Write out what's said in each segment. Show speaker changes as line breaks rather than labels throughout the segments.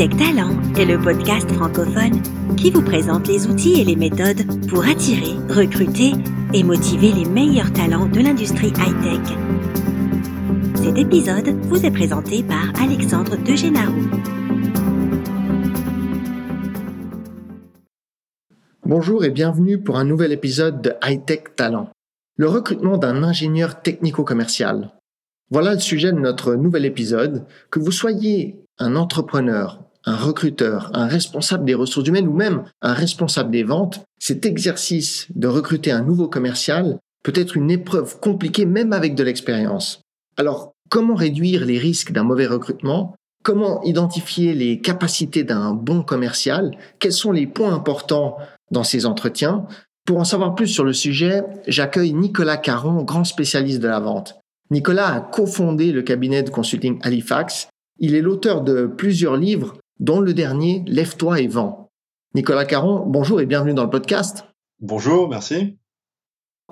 Hightech Talent est le podcast francophone qui vous présente les outils et les méthodes pour attirer, recruter et motiver les meilleurs talents de l'industrie high-tech. Cet épisode vous est présenté par Alexandre Degénaro.
Bonjour et bienvenue pour un nouvel épisode de Hightech Talent, le recrutement d'un ingénieur technico-commercial. Voilà le sujet de notre nouvel épisode. Que vous soyez un entrepreneur, un recruteur, un responsable des ressources humaines ou même un responsable des ventes, cet exercice de recruter un nouveau commercial peut être une épreuve compliquée même avec de l'expérience. Alors, comment réduire les risques d'un mauvais recrutement? Comment identifier les capacités d'un bon commercial? Quels sont les points importants dans ces entretiens? Pour en savoir plus sur le sujet, j'accueille Nicolas Caron, grand spécialiste de la vente. Nicolas a cofondé le cabinet de consulting Halifax. Il est l'auteur de plusieurs livres, dont le dernier Lève-toi et vends. Nicolas Caron, bonjour et bienvenue dans le podcast.
Bonjour, merci.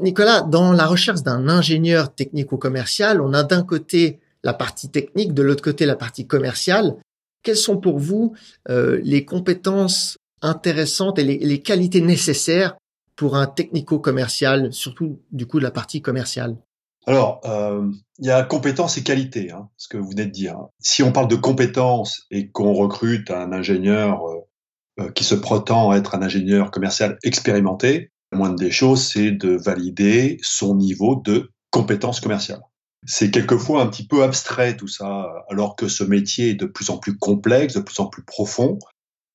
Nicolas, dans la recherche d'un ingénieur technico-commercial, on a d'un côté la partie technique, de l'autre côté la partie commerciale. Quelles sont pour vous euh, les compétences intéressantes et les, qualités nécessaires pour un technico-commercial, surtout du coup de la partie commerciale?
Alors, euh, il y a compétences et qualités, hein, ce que vous venez de dire. Si on parle de compétences et qu'on recrute un ingénieur euh, euh, qui se prétend être un ingénieur commercial expérimenté, la moindre des choses, c'est de valider son niveau de compétences commerciales. C'est quelquefois un petit peu abstrait tout ça, alors que ce métier est de plus en plus complexe, de plus en plus profond.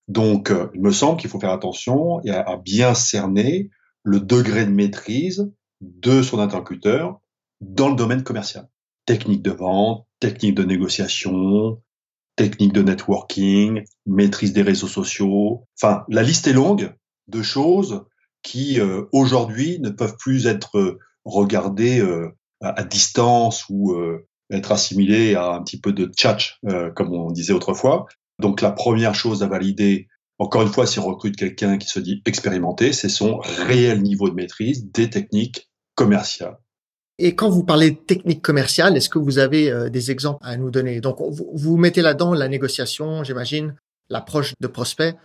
Donc, il me semble qu'il faut faire attention et à bien cerner le degré de maîtrise de son interlocuteur dans le domaine commercial. Technique de vente, technique de négociation, technique de networking, maîtrise des réseaux sociaux. Enfin, la liste est longue de choses qui euh, aujourd'hui ne peuvent plus être euh, regardées euh, à, distance ou être assimilées à un petit peu de tchatch, comme on disait autrefois. Donc la première chose à valider, encore une fois, si on recrute quelqu'un qui se dit expérimenté, c'est son réel niveau de maîtrise des techniques commerciales.
Et quand vous parlez de technique commerciale, est-ce que vous avez euh, des exemples à nous donner? Donc, vous, vous mettez là-dedans la négociation, j'imagine, l'approche de prospect?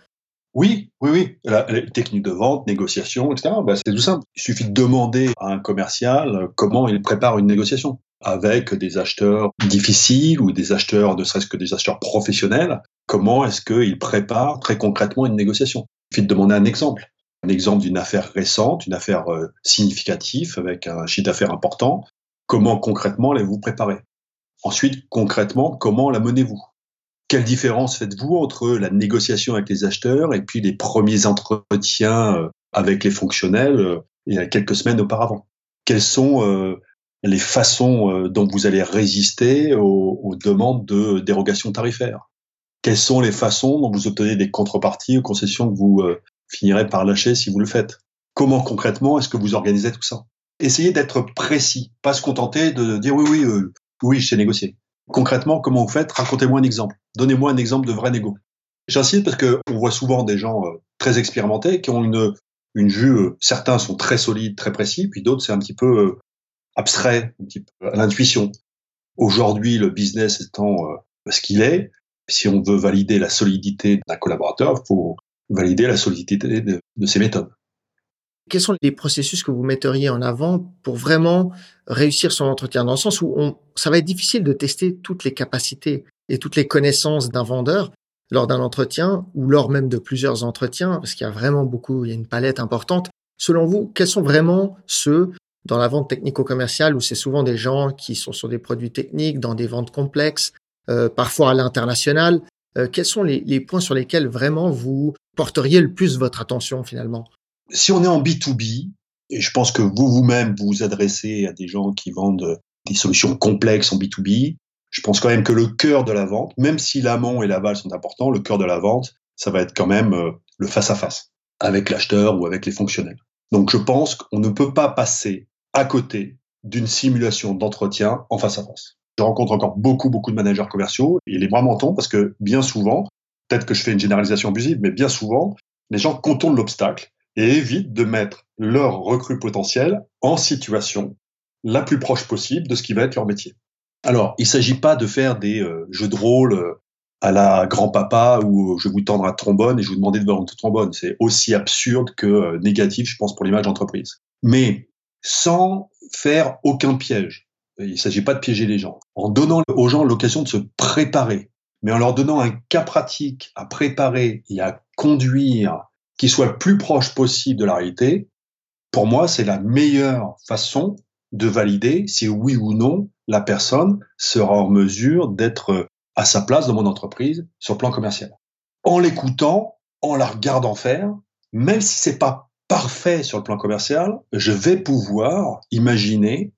Oui, oui, oui. La, technique de vente, négociation, etc. Ben, c'est tout simple. Il suffit de demander à un commercial comment il prépare une négociation avec des acheteurs difficiles ou des acheteurs, ne serait-ce que des acheteurs professionnels. Comment est-ce qu'il prépare très concrètement une négociation? Il suffit de demander un exemple un exemple d'une affaire récente, une affaire euh, significative avec un chiffre d'affaires important. Comment concrètement allez-vous préparer? Ensuite, concrètement, comment la menez-vous? Quelle différence faites-vous entre la négociation avec les acheteurs et puis les premiers entretiens euh, avec les fonctionnels euh, il y a quelques semaines auparavant? Quelles sont les façons dont vous allez résister aux, aux demandes de dérogation tarifaire? Quelles sont les façons dont vous obtenez des contreparties aux concessions que vous finirez par lâcher si vous le faites. Comment concrètement est-ce que vous organisez tout ça? Essayez d'être précis, pas se contenter de dire oui, oui, euh, oui, je sais négocier. Concrètement, comment vous faites? Racontez-moi un exemple. Donnez-moi un exemple de vrai négo. J'insiste parce que on voit souvent des gens euh, très expérimentés qui ont une une vue. Euh, certains sont très solides, très précis, puis d'autres c'est un petit peu abstrait, un petit peu à l'intuition. Aujourd'hui, le business étant ce qu'il est, si on veut valider la solidité d'un collaborateur, il faut valider la solidité de, ces méthodes.
Quels sont les processus que vous metteriez en avant pour vraiment réussir son entretien dans le sens où on, ça va être difficile de tester toutes les capacités et toutes les connaissances d'un vendeur lors d'un entretien ou lors même de plusieurs entretiens parce qu'il y a vraiment beaucoup, il y a une palette importante. Selon vous, quels sont vraiment ceux dans la vente technico-commerciale où c'est souvent des gens qui sont sur des produits techniques, dans des ventes complexes, euh, parfois à l'international. Euh, quels sont les, points sur lesquels vraiment vous porteriez le plus votre attention finalement?
Si on est en B2B, et je pense que vous vous-même vous adressez à des gens qui vendent des solutions complexes en B2B, je pense quand même que le cœur de la vente, même si l'amont et l'aval sont importants, le cœur de la vente, ça va être quand même euh, le face-à-face avec l'acheteur ou avec les fonctionnels. Donc je pense qu'on ne peut pas passer à côté d'une simulation d'entretien en face-à-face. Je rencontre encore beaucoup, beaucoup de managers commerciaux et les bras m'en parce que bien souvent, peut-être que je fais une généralisation abusive, mais bien souvent, les gens contournent l'obstacle et évitent de mettre leur recrue potentiel en situation la plus proche possible de ce qui va être leur métier. Alors, il ne s'agit pas de faire des euh, jeux de rôle euh, à la grand-papa où je vais vous tendre un trombone et je vous demander de vendre un trombone. C'est aussi absurde que euh, négatif, je pense, pour l'image d'entreprise. Mais sans faire aucun piège. Il ne s'agit pas de piéger les gens. En donnant aux gens l'occasion de se préparer, mais en leur donnant un cas pratique à préparer et à conduire qui soit le plus proche possible de la réalité, pour moi, c'est la meilleure façon de valider si oui ou non la personne sera en mesure d'être à sa place dans mon entreprise sur le plan commercial. En l'écoutant, en la regardant faire, même si c'est pas parfait sur le plan commercial, je vais pouvoir imaginer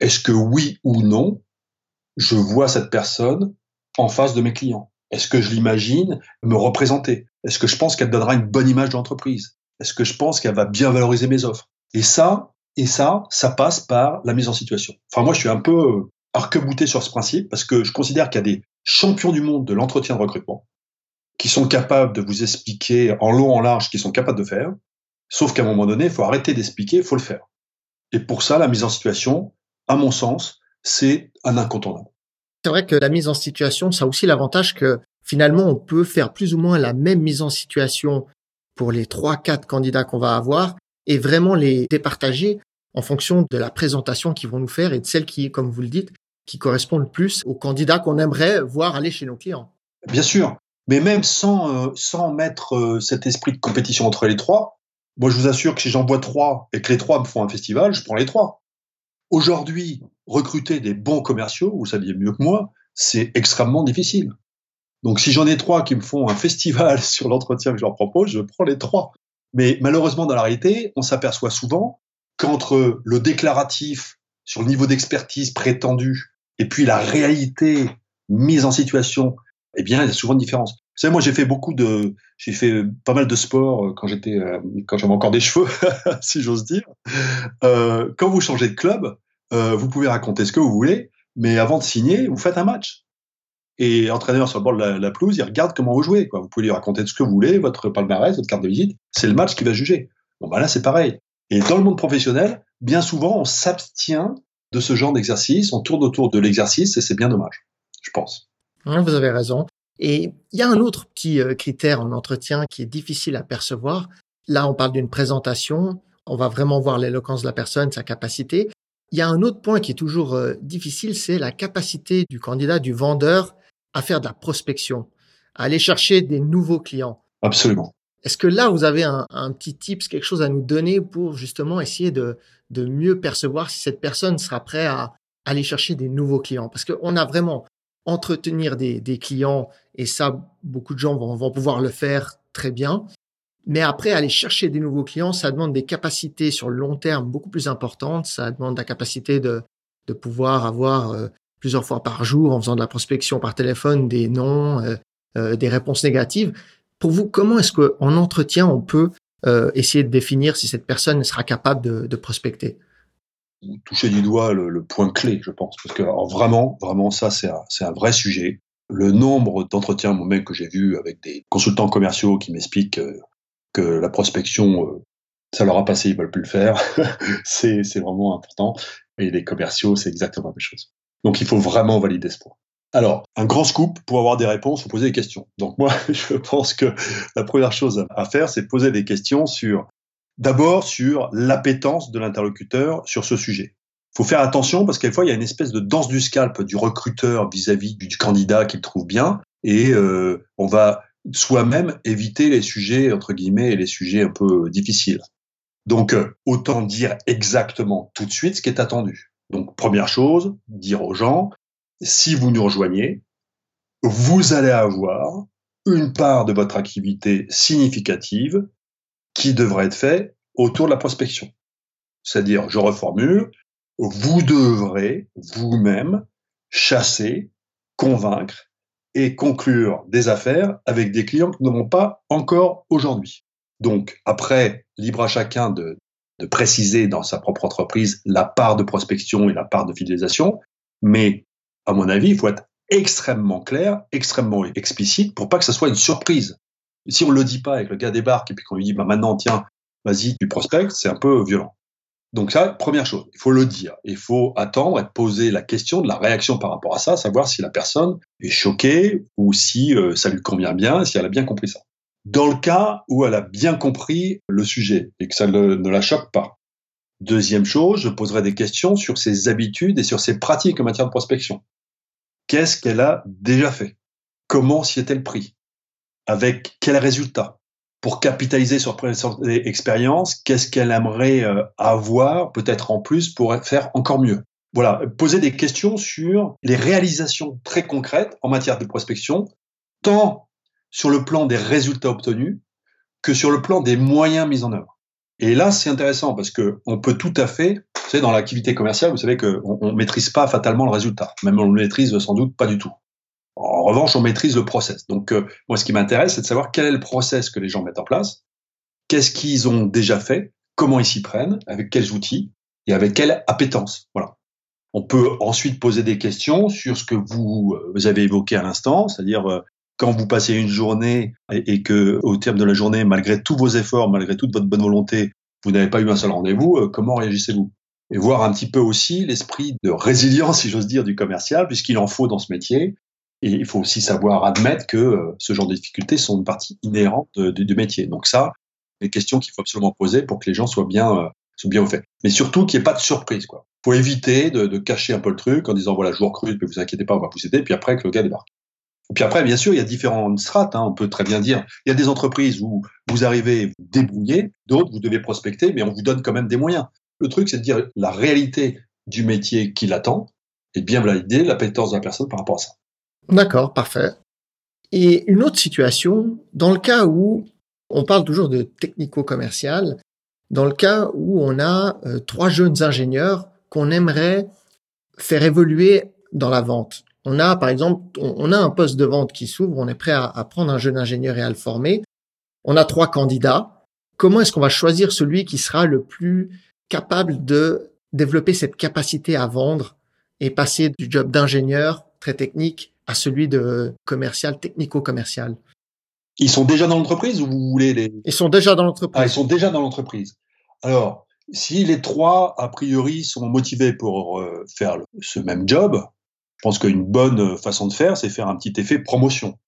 est-ce que oui ou non, je vois cette personne en face de mes clients? Est-ce que je l'imagine me représenter? Est-ce que je pense qu'elle donnera une bonne image d'entreprise? Est-ce que je pense qu'elle va bien valoriser mes offres? Et ça, et ça, ça passe par la mise en situation. Enfin, moi, je suis un peu euh, arc-bouté sur ce principe parce que je considère qu'il y a des champions du monde de l'entretien de recrutement qui sont capables de vous expliquer en long, en large qu'ils sont capables de faire. Sauf qu'à un moment donné, il faut arrêter d'expliquer, il faut le faire. Et pour ça, la mise en situation, à mon sens, c'est un incontournable.
C'est vrai que la mise en situation, ça a aussi l'avantage que finalement, on peut faire plus ou moins la même mise en situation pour les trois, quatre candidats qu'on va avoir et vraiment les départager en fonction de la présentation qu'ils vont nous faire et de celle qui, comme vous le dites, qui correspond le plus aux candidats qu'on aimerait voir aller chez nos clients.
Bien sûr, mais même sans, euh, sans mettre euh, cet esprit de compétition entre les trois, moi je vous assure que si j'en vois trois et que les trois me font un festival, je prends les trois. Aujourd'hui, recruter des bons commerciaux, vous saviez mieux que moi, c'est extrêmement difficile. Donc si j'en ai trois qui me font un festival sur l'entretien que je leur propose, je prends les trois. Mais malheureusement, dans la réalité, on s'aperçoit souvent qu'entre le déclaratif sur le niveau d'expertise prétendu et puis la réalité mise en situation, eh bien, il y a souvent une différence. Vous savez, moi, j'ai fait beaucoup de, j'ai fait pas mal de sport euh, quand j'étais, euh, quand j'avais encore des cheveux, si j'ose dire. Euh, quand vous changez de club, vous pouvez raconter ce que vous voulez, mais avant de signer, vous faites un match. Et l'entraîneur sur le bord de la, pelouse, il regarde comment vous jouez. Vous pouvez lui raconter ce que vous voulez, votre palmarès, votre carte de visite. C'est le match qui va juger. Bon, bah là, c'est pareil. Et dans le monde professionnel, bien souvent, on s'abstient de ce genre d'exercice, on tourne autour de l'exercice et c'est bien dommage, je pense.
Vous avez raison. Et il y a un autre petit euh, critère en entretien qui est difficile à percevoir. Là, on parle d'une présentation. On va vraiment voir l'éloquence de la personne, sa capacité. Il y a un autre point qui est toujours euh, difficile, c'est la capacité du candidat, du vendeur, à faire de la prospection, à aller chercher des nouveaux clients.
Absolument.
Est-ce que là, vous avez un, un, petit tips, quelque chose à nous donner pour justement essayer de, de mieux percevoir si cette personne sera prête à aller chercher des nouveaux clients? Parce qu'on a vraiment entretenir des, des, clients et ça, beaucoup de gens vont, vont pouvoir le faire très bien. Mais après, aller chercher des nouveaux clients, ça demande des capacités sur le long terme beaucoup plus importantes. Ça demande la capacité de, de pouvoir avoir euh, plusieurs fois par jour, en faisant de la prospection par téléphone, des noms, euh, euh, des réponses négatives. Pour vous, comment est-ce qu'en entretien, on peut essayer de définir si cette personne sera capable de, de prospecter?
Vous touchez du doigt le, point clé, je pense, parce que vraiment, vraiment, ça, c'est un, vrai sujet le nombre d'entretiens moi-même que j'ai vu avec des consultants commerciaux qui m'expliquent que la prospection, euh, ça leur a passé, ils veulent plus le faire. c'est vraiment important. Et les commerciaux, c'est exactement la même chose. Donc, il faut vraiment valider ce point. Alors, un grand scoop, pour avoir des réponses, faut poser des questions. Donc, moi, je pense que la première chose à faire, c'est poser des questions sur, d'abord, sur l'appétence de l'interlocuteur sur ce sujet. Il faut faire attention parce qu'à fois, il y a une espèce de danse du scalp du recruteur vis-à-vis du candidat qu'il trouve bien. Et euh, on va soi-même éviter les sujets, entre guillemets, et les sujets un peu difficiles. Donc, euh, autant dire exactement tout de suite ce qui est attendu. Donc, première chose, dire aux gens, si vous nous rejoignez, vous allez avoir une part de votre activité significative qui devrait être faite autour de la prospection. C'est-à-dire, je reformule, vous devrez vous-même chasser, convaincre et conclure des affaires avec des clients que nous n'avons pas encore aujourd'hui. Donc, après, libre à chacun de, de, préciser dans sa propre entreprise la part de prospection et la part de fidélisation, mais à mon avis, il faut être extrêmement clair, extrêmement explicite pour pas que ça soit une surprise. Si on le dit pas et le gars débarque et puis qu'on lui dit bah maintenant tiens, vas-y, tu prospectes, c'est un peu violent. Donc ça, première chose, il faut le dire. Il faut attendre et poser la question de la réaction par rapport à ça, savoir si la personne est choquée ou si euh, ça lui convient bien, si elle a bien compris ça. Dans le cas où elle a bien compris le sujet et que ça ne la choque pas. Deuxième chose, je poserai des questions sur ses habitudes et sur ses pratiques en matière de prospection. Qu'est-ce qu'elle a déjà fait? Comment s'y est-elle pris? Avec quels résultats pour capitaliser sur cette expérience, qu'est-ce qu'elle aimerait euh, avoir peut-être en plus pour faire encore mieux? Voilà, poser des questions sur les réalisations très concrètes en matière de prospection, tant sur le plan des résultats obtenus que sur le plan des moyens mis en œuvre. Et là, c'est intéressant parce que on peut tout à fait, vous savez, dans l'activité commerciale, vous savez qu'on ne maîtrise pas fatalement le résultat, même on le maîtrise sans doute pas du tout. En revanche, on maîtrise le process. Donc, euh, moi, ce qui m'intéresse, c'est de savoir quel est le process que les gens mettent en place, qu'est-ce qu'ils ont déjà fait, comment ils s'y prennent, avec quels outils et avec quelle appétence. Voilà. On peut ensuite poser des questions sur ce que vous, euh, avez évoqué à l'instant, c'est-à-dire euh, quand vous passez une journée et, et, que au terme de la journée, malgré tous vos efforts, malgré toute votre bonne volonté, vous n'avez pas eu un seul rendez-vous, comment réagissez-vous? Et voir un petit peu aussi l'esprit de résilience, si j'ose dire, du commercial, puisqu'il en faut dans ce métier, et il faut aussi savoir admettre que euh, ce genre de difficultés sont une partie inhérente du métier. Donc ça, des questions qu'il faut absolument poser pour que les gens soient bien, euh, soient bien au fait. Mais surtout qu'il n'y ait pas de surprise. Quoi. faut éviter de, cacher un peu le truc en disant voilà, je vous recrute, mais vous inquiétez pas, on va vous aider. Puis après, que le gars débarque. Et puis après, bien sûr, il y a différentes strates. Hein, on peut très bien dire, il y a des entreprises où vous arrivez, vous débrouillez, d'autres vous devez prospecter, mais on vous donne quand même des moyens. Le truc, c'est de dire la réalité du métier qui l'attend et bien valider l'appétence de la personne par rapport à ça.
D'accord, parfait. Et une autre situation, dans le cas où on parle toujours de technico-commercial, dans le cas où on a euh, trois jeunes ingénieurs qu'on aimerait faire évoluer dans la vente. On a, par exemple, on, a un poste de vente qui s'ouvre, on est prêt à, à, prendre un jeune ingénieur et à le former. On a trois candidats. Comment est-ce qu'on va choisir celui qui sera le plus capable de développer cette capacité à vendre et passer du job d'ingénieur très technique à celui de commercial, technico-commercial.
Ils sont déjà dans l'entreprise ou vous voulez les...
Ils sont déjà dans l'entreprise.
Ah, ils sont déjà dans l'entreprise. Alors, si les trois, a priori, sont motivés pour euh, faire ce même job, je pense qu'une bonne façon de faire, c'est faire un petit effet promotion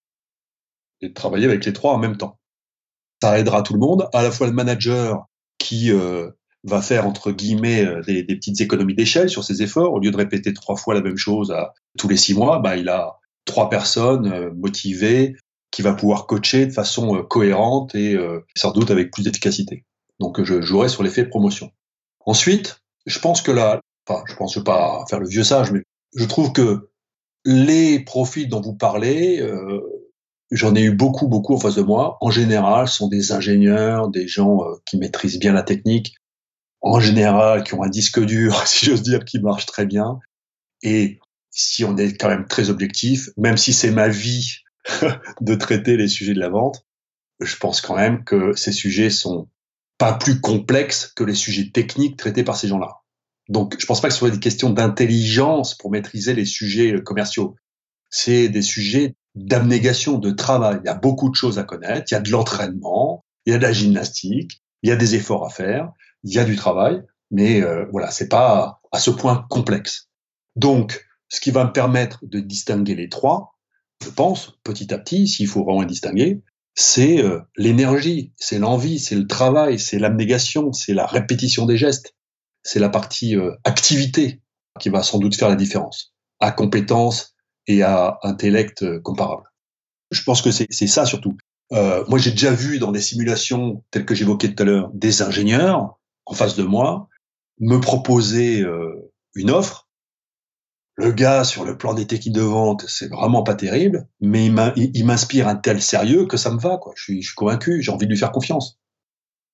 et de travailler avec les trois en même temps. Ça aidera tout le monde, à la fois le manager qui euh, va faire entre guillemets euh, des, des petites économies d'échelle sur ses efforts, au lieu de répéter trois fois la même chose à, tous les six mois, bah, il a trois personnes euh, motivées qui va pouvoir coacher de façon euh, cohérente et euh, sans doute avec plus d'efficacité. Donc je jouerai sur l'effet promotion. Ensuite, je pense que là, enfin, je pense pas faire le vieux sage, mais je trouve que les profils dont vous parlez, euh, j'en ai eu beaucoup, beaucoup en face de moi. En général, sont des ingénieurs, des gens qui maîtrisent bien la technique, en général, qui ont un disque dur, si j'ose dire, qui marche très bien. Et si on est quand même très objectif, même si c'est ma vie de traiter les sujets de la vente, je pense quand même que ces sujets sont pas plus complexes que les sujets techniques traités par ces gens-là. Donc, je pense pas que ce soit des questions d'intelligence pour maîtriser les sujets commerciaux. C'est des sujets d'abnégation, de travail. Il y a beaucoup de choses à connaître. Il y a de l'entraînement, il y a de la gymnastique, il y a des efforts à faire, il y a du travail, mais euh, voilà, c'est pas à ce point complexe. Donc, ce qui va me permettre de distinguer les trois, je pense, petit à petit, s'il faut vraiment distinguer, c'est euh, l'énergie, c'est l'envie, c'est le travail, c'est l'abnégation, c'est la répétition des gestes, c'est la partie euh, activité qui va sans doute faire la différence, à compétence et à intellect euh, comparable. Je pense que c'est ça surtout. moi, j'ai déjà vu dans des simulations telles que j'évoquais tout à l'heure des ingénieurs en face de moi me proposer une offre le gars, sur le plan des techniques de vente, c'est vraiment pas terrible, mais il m'inspire un tel sérieux que ça me va, quoi. Je suis, je suis convaincu, j'ai envie de lui faire confiance.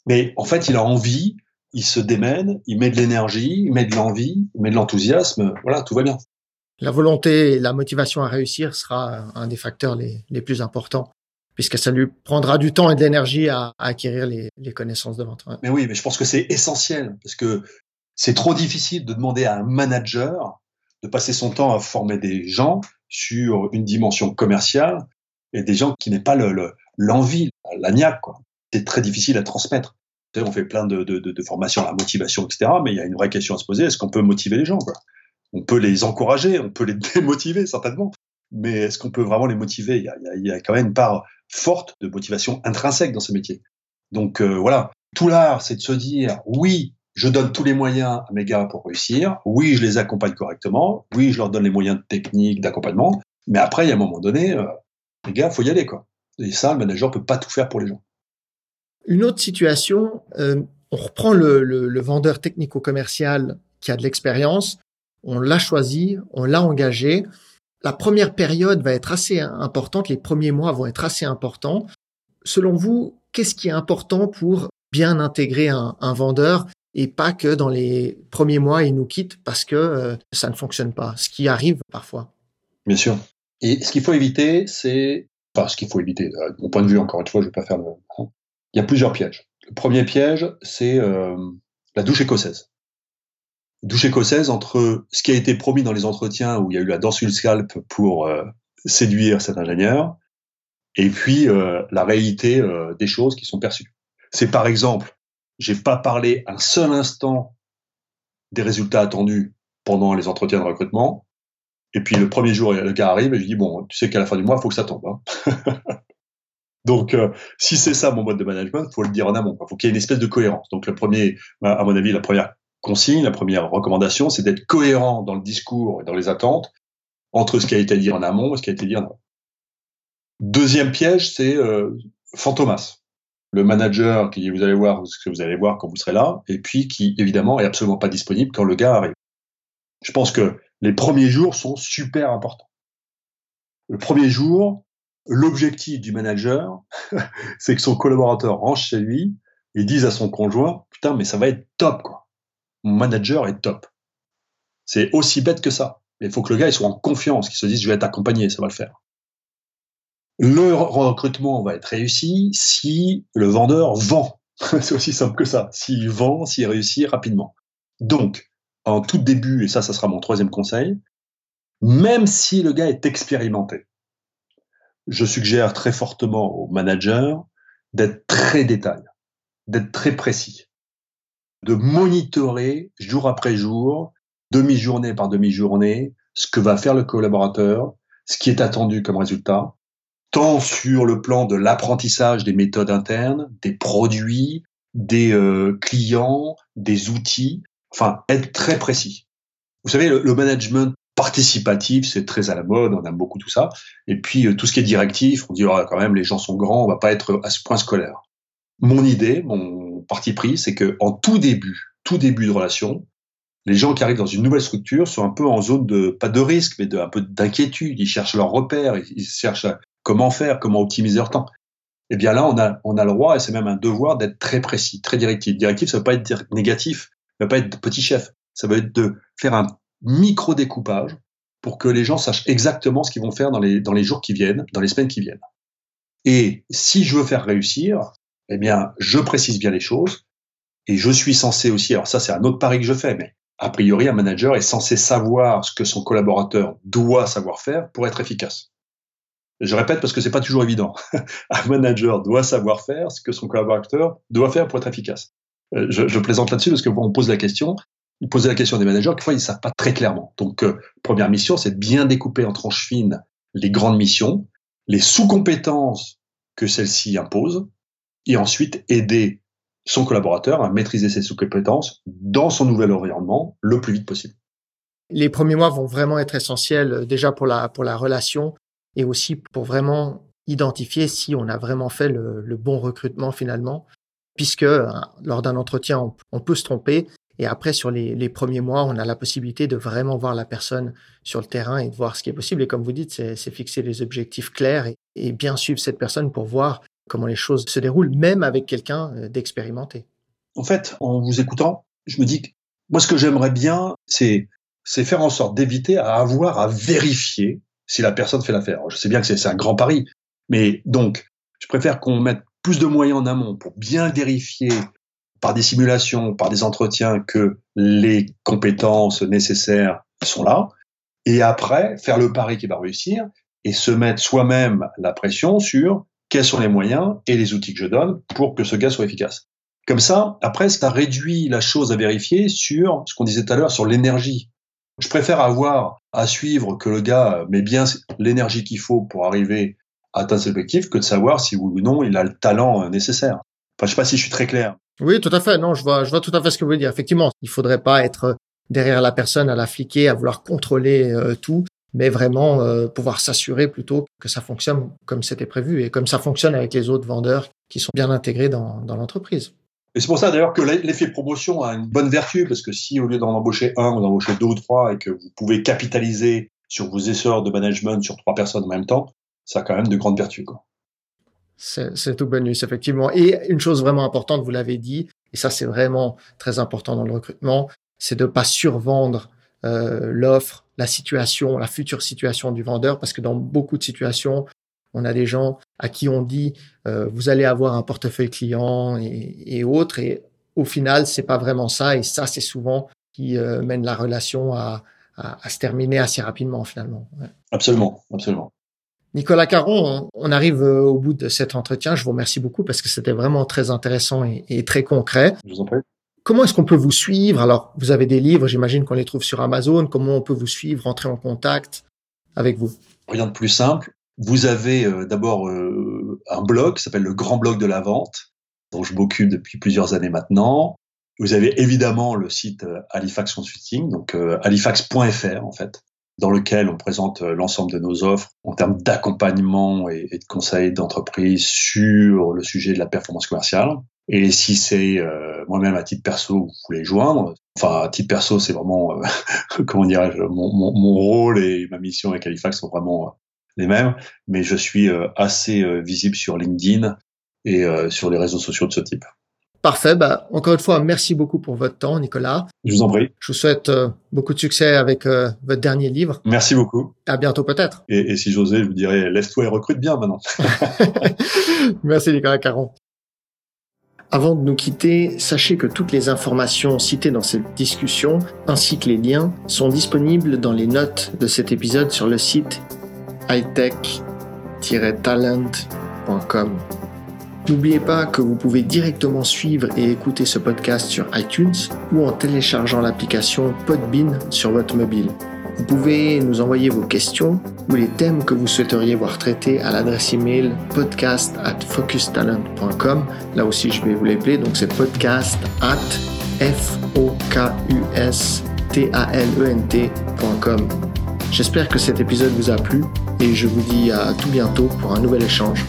Mais en fait, il a envie, il se démène, il met de l'énergie, il met de l'envie, il met de l'enthousiasme, voilà, tout va bien.
La volonté et la motivation à réussir sera un des facteurs les, les plus importants, puisque ça lui prendra du temps et de l'énergie à, acquérir les, les, connaissances de vente.
Mais oui, mais je pense que c'est essentiel, parce que c'est trop difficile de demander à un manager de passer son temps à former des gens sur une dimension commerciale et des gens qui n'aient pas l'envie, le, la niaque. C'est très difficile à transmettre. On fait plein de, formations la motivation, etc. Mais il y a une vraie question à se poser est-ce qu'on peut motiver les gens On peut les encourager, on peut les démotiver certainement. Mais est-ce qu'on peut vraiment les motiver? Il y, a, il y, a, quand même une part forte de motivation intrinsèque dans ce métier. Donc euh, voilà, tout l'art, c'est de se dire oui, je donne tous les moyens à mes gars pour réussir. Oui, je les accompagne correctement. Oui, je leur donne les moyens techniques d'accompagnement. Mais après, il y a un moment donné, euh, les gars, faut y aller quoi. Et ça, le manager peut pas tout faire pour les gens.
Une autre situation, euh, on reprend le, le, le vendeur technico-commercial qui a de l'expérience, on l'a choisi, on l'a engagé. La première période va être assez importante, les premiers mois vont être assez importants. Selon vous, qu'est-ce qui est important pour bien intégrer un, un vendeur? Et pas que dans les premiers mois, il nous quitte parce que euh, ça ne fonctionne pas, ce qui arrive parfois.
Bien sûr. Et ce qu'il faut éviter, c'est... Enfin, ce qu'il faut éviter, euh, de mon point de vue, encore une fois, je ne vais pas faire le... Il y a plusieurs pièges. Le premier piège, c'est euh, la douche écossaise. Douche écossaise entre ce qui a été promis dans les entretiens où il y a eu la danse sur scalp pour séduire cet ingénieur, et puis la réalité des choses qui sont perçues. C'est par exemple j'ai pas parlé un seul instant des résultats attendus pendant les entretiens de recrutement. Et puis le premier jour, le gars arrive et je dis bon, tu sais qu'à la fin du mois, il faut que ça tombe. Hein. Donc, euh, si c'est ça mon mode de management, faut le dire en amont. Il faut qu'il y ait une espèce de cohérence. Donc, le premier, à mon avis, la première consigne, la première recommandation, c'est d'être cohérent dans le discours et dans les attentes entre ce qui a été dit en amont et ce qui a été dit en amont. Deuxième piège, c'est euh, fantomas le manager qui vous allez voir ce que vous allez voir quand vous serez là, et puis qui évidemment est absolument pas disponible quand le gars arrive. Je pense que les premiers jours sont super importants. Le premier jour, l'objectif du manager, c'est que son collaborateur rentre chez lui et dise à son conjoint, putain, mais ça va être top, quoi. Mon manager est top. C'est aussi bête que ça. Il faut que le gars il soit en confiance, qu'il se dise, je vais être accompagné, ça va le faire. Le recrutement va être réussi si le vendeur vend. C'est aussi simple que ça. S'il vend, s'il réussit rapidement. Donc, en tout début, et ça, ça sera mon troisième conseil, même si le gars est expérimenté, je suggère très fortement au manager d'être très détail, d'être très précis, de monitorer jour après jour, demi-journée par demi-journée, ce que va faire le collaborateur, ce qui est attendu comme résultat, tant sur le plan de l'apprentissage des méthodes internes, des produits, des euh, clients, des outils, enfin être très précis. Vous savez, le, management participatif, c'est très à la mode, on aime beaucoup tout ça. Et puis euh, tout ce qui est directif, on dit oh, quand même les gens sont grands, on va pas être à ce point scolaire. Mon idée, mon parti pris, c'est que en tout début, tout début de relation, les gens qui arrivent dans une nouvelle structure sont un peu en zone de pas de risque, mais de un peu d'inquiétude. Ils cherchent leur repère, ils cherchent comment faire, comment optimiser leur temps. Eh bien là, on a, on a le droit, et c'est même un devoir d'être très précis, très directif. Directif, ça ne veut pas être négatif, ça ne veut pas être petit chef. Ça veut être de faire un micro-découpage pour que les gens sachent exactement ce qu'ils vont faire dans les, dans les jours qui viennent, dans les semaines qui viennent. Et si je veux faire réussir, eh bien, je précise bien les choses et je suis censé aussi, alors ça c'est un autre pari que je fais, mais a priori un manager est censé savoir ce que son collaborateur doit savoir faire pour être efficace. Je répète parce que c'est pas toujours évident. un manager doit savoir faire ce que son collaborateur doit faire pour être efficace. Euh, je, plaisante là-dessus parce que on pose la question, vous posez la question des managers, quelquefois ils ne savent pas très clairement. Donc, euh, première mission, c'est bien découper en tranches fines les grandes missions, les sous-compétences que celles-ci imposent, et ensuite aider son collaborateur à maîtriser ses sous-compétences dans son nouvel environnement le plus vite possible.
Les premiers mois vont vraiment être essentiels euh, déjà pour la, pour la relation, et aussi pour vraiment identifier si on a vraiment fait le, bon recrutement finalement, puisque euh, lors d'un entretien, on, peut se tromper. Et après, sur les, premiers mois, on a la possibilité de vraiment voir la personne sur le terrain et de voir ce qui est possible. Et comme vous dites, c'est fixer des objectifs clairs et, bien suivre cette personne pour voir comment les choses se déroulent, même avec quelqu'un euh, d'expérimenté.
En fait, en vous écoutant, je me dis que moi, ce que j'aimerais bien, c'est faire en sorte d'éviter à avoir à vérifier si la personne fait l'affaire. Je sais bien que c'est un grand pari, mais donc, je préfère qu'on mette plus de moyens en amont pour bien vérifier par des simulations, par des entretiens que les compétences nécessaires sont là, et après faire le pari qui va réussir et se mettre soi-même la pression sur quels sont les moyens et les outils que je donne pour que ce gars soit efficace. Comme ça, après, ça réduit la chose à vérifier sur ce qu'on disait tout à l'heure, sur l'énergie. Je préfère avoir à suivre que le gars met bien l'énergie qu'il faut pour arriver à atteindre ses objectifs que de savoir si oui ou non il a le talent nécessaire. Enfin, je sais pas si je suis très clair.
Oui, tout à fait. Non, je vois, je vois tout à fait ce que vous voulez dire. Effectivement, il faudrait pas être derrière la personne à la fliquer, à vouloir contrôler euh, tout, mais vraiment euh, pouvoir s'assurer plutôt que ça fonctionne comme c'était prévu et comme ça fonctionne avec les autres vendeurs qui sont bien intégrés dans l'entreprise.
Et c'est pour ça d'ailleurs que l'effet promotion a une bonne vertu, parce que si au lieu d'en embaucher un, vous en embauchez deux ou trois et que vous pouvez capitaliser sur vos essais de management sur trois personnes en même temps, ça a quand même de grandes vertus. Quoi.
C'est tout bonus, effectivement. Et une chose vraiment importante, vous l'avez dit, et ça c'est vraiment très important dans le recrutement, c'est de pas survendre euh, l'offre, la situation, la future situation du vendeur, parce que dans beaucoup de situations, on a des gens à qui on dit euh, vous allez avoir un portefeuille client et, et autres, et au final c'est pas vraiment ça, et ça c'est souvent qui euh, mène la relation à, à, à, se terminer assez rapidement finalement.
Ouais. Absolument, absolument.
Nicolas Caron, on arrive euh, au bout de cet entretien. Je vous remercie beaucoup parce que c'était vraiment très intéressant et, et, très concret.
Je vous en prie.
Comment est-ce qu'on peut vous suivre? Alors, vous avez des livres, j'imagine qu'on les trouve sur Amazon. Comment on peut vous suivre, entrer en contact avec vous?
Rien de plus simple. Vous avez euh, d'abord euh, un blog qui s'appelle le Grand Blog de la Vente, dont je m'occupe depuis plusieurs années maintenant. Vous avez évidemment le site euh, Halifax Consulting, donc halifax.fr en fait, dans lequel on présente l'ensemble de nos offres en termes d'accompagnement et, de conseils d'entreprise sur le sujet de la performance commerciale. Et si c'est euh, moi-même à titre perso, vous voulez joindre. Enfin, à titre perso, c'est vraiment, euh, comment dirais-je, mon, mon, mon, rôle et ma mission avec Halifax sont vraiment les mêmes. Mais je suis assez visible sur LinkedIn et sur les réseaux sociaux de ce type.
Parfait. Bah, encore une fois, merci beaucoup pour votre temps, Nicolas.
Je vous en prie.
Je vous souhaite euh, beaucoup de succès avec euh, votre dernier livre.
Merci beaucoup.
À bientôt peut-être.
Et, et, si j'osais, je vous dirais, laisse-toi et recrute bien maintenant.
merci Nicolas Caron. Avant de nous quitter, sachez que toutes les informations citées dans cette discussion, ainsi que les liens, sont disponibles dans les notes de cet épisode sur le site hightech-talent.com. N'oubliez pas que vous pouvez directement suivre et écouter ce podcast sur iTunes ou en téléchargeant l'application Podbean sur votre mobile. Vous pouvez nous envoyer vos questions ou les thèmes que vous souhaiteriez voir traités à l'adresse email podcast at focustalent.com. Là aussi, je vais vous l'épeler. Donc, c'est podcast at f-o-k-u-s-t-a-l-e-n-t.com. J'espère que cet épisode vous a plu et je vous dis à tout bientôt pour un nouvel échange.